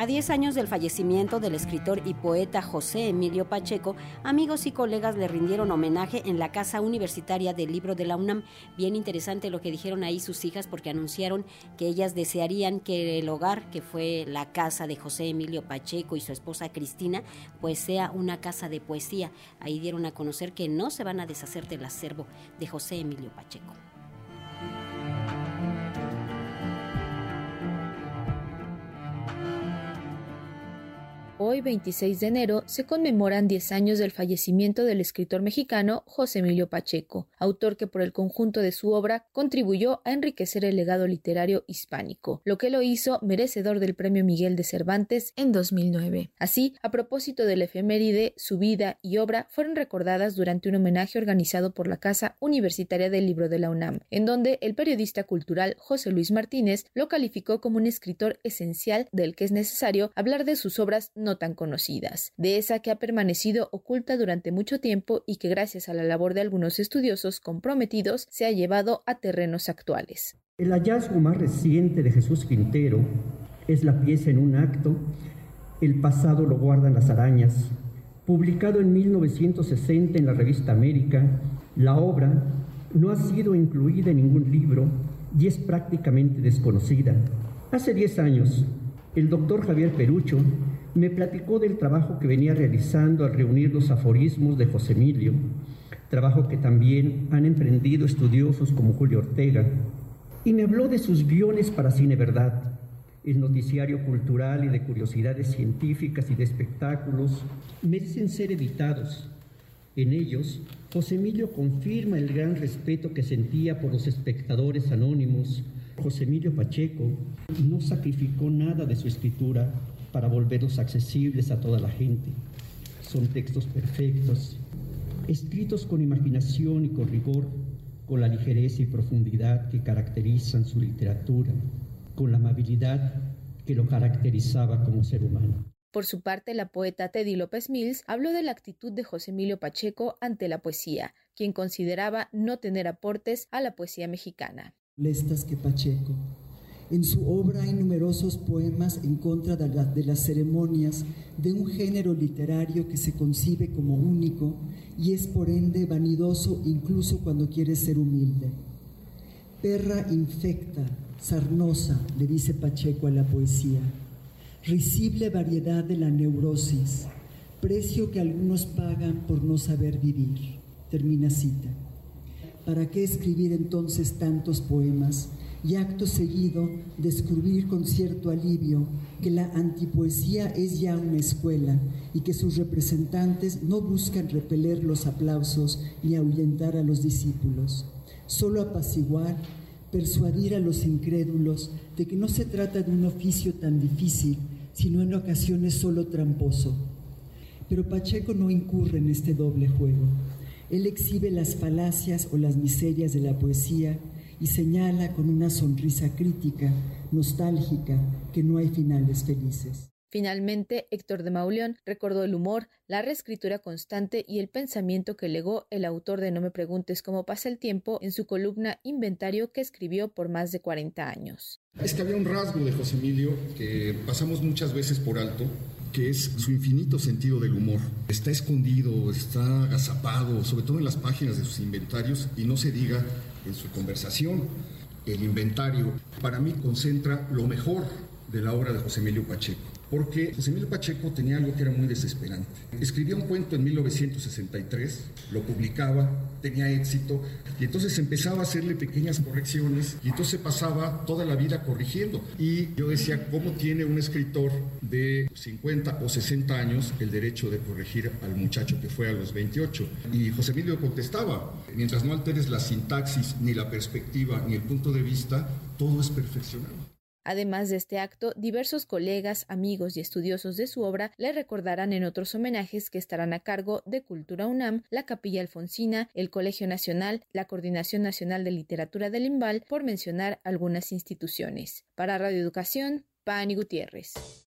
A 10 años del fallecimiento del escritor y poeta José Emilio Pacheco, amigos y colegas le rindieron homenaje en la Casa Universitaria del Libro de la UNAM. Bien interesante lo que dijeron ahí sus hijas porque anunciaron que ellas desearían que el hogar, que fue la casa de José Emilio Pacheco y su esposa Cristina, pues sea una casa de poesía. Ahí dieron a conocer que no se van a deshacer del acervo de José Emilio Pacheco. Hoy, 26 de enero, se conmemoran 10 años del fallecimiento del escritor mexicano José Emilio Pacheco, autor que por el conjunto de su obra contribuyó a enriquecer el legado literario hispánico, lo que lo hizo merecedor del Premio Miguel de Cervantes en 2009. Así, a propósito del efeméride, su vida y obra fueron recordadas durante un homenaje organizado por la Casa Universitaria del Libro de la UNAM, en donde el periodista cultural José Luis Martínez lo calificó como un escritor esencial del que es necesario hablar de sus obras no tan conocidas, de esa que ha permanecido oculta durante mucho tiempo y que gracias a la labor de algunos estudiosos comprometidos se ha llevado a terrenos actuales. El hallazgo más reciente de Jesús Quintero es la pieza en un acto, El pasado lo guardan las arañas, publicado en 1960 en la revista América. La obra no ha sido incluida en ningún libro y es prácticamente desconocida. Hace 10 años, el doctor Javier Perucho me platicó del trabajo que venía realizando al reunir los aforismos de José Emilio, trabajo que también han emprendido estudiosos como Julio Ortega, y me habló de sus guiones para Cine Verdad, el noticiario cultural y de curiosidades científicas y de espectáculos, merecen ser evitados. En ellos, José Emilio confirma el gran respeto que sentía por los espectadores anónimos. José Emilio Pacheco no sacrificó nada de su escritura para volverlos accesibles a toda la gente. Son textos perfectos, escritos con imaginación y con rigor, con la ligereza y profundidad que caracterizan su literatura, con la amabilidad que lo caracterizaba como ser humano. Por su parte, la poeta Teddy López Mills habló de la actitud de José Emilio Pacheco ante la poesía, quien consideraba no tener aportes a la poesía mexicana. Lestas que Pacheco en su obra hay numerosos poemas en contra de, las ceremonias de un género literario que se concibe como único y es por ende vanidoso incluso cuando quiere ser humilde. Perra infecta, sarnosa, le dice Pacheco a la poesía. Risible variedad de la neurosis, precio que algunos pagan por no saber vivir. Termina cita. ¿Para qué escribir entonces tantos poemas? Y acto seguido descubrir con cierto alivio que la antipoesía es ya una escuela y que sus representantes no buscan repeler los aplausos ni ahuyentar a los discípulos, solo apaciguar, persuadir a los incrédulos de que no se trata de un oficio tan difícil, sino en ocasiones solo tramposo. Pero Pacheco no incurre en este doble juego. Él exhibe las falacias o las miserias de la poesía y señala con una sonrisa crítica, nostálgica, que no hay finales felices. Finalmente, Héctor de Mauleón recordó el humor, la reescritura constante y el pensamiento que legó el autor de No me preguntes cómo pasa el tiempo en su columna Inventario que escribió por más de 40 años. Es que había un rasgo de José Emilio que pasamos muchas veces por alto, que es su infinito sentido del humor. Está escondido, está agazapado, sobre todo en las páginas de sus inventarios, y no se diga en su conversación. El inventario para mí concentra lo mejor de la obra de José Emilio Pacheco porque José Emilio Pacheco tenía algo que era muy desesperante. Escribía un cuento en 1963, lo publicaba, tenía éxito, y entonces empezaba a hacerle pequeñas correcciones, y entonces pasaba toda la vida corrigiendo. Y yo decía, ¿cómo tiene un escritor de 50 o 60 años el derecho de corregir al muchacho que fue a los 28? Y José Emilio contestaba, mientras no alteres la sintaxis, ni la perspectiva, ni el punto de vista, todo es perfeccionado. Además de este acto, diversos colegas, amigos y estudiosos de su obra le recordarán en otros homenajes que estarán a cargo de Cultura UNAM, la Capilla Alfonsina, el Colegio Nacional, la Coordinación Nacional de Literatura del IMBAL, por mencionar algunas instituciones. Para Radio Educación, Pani Gutiérrez.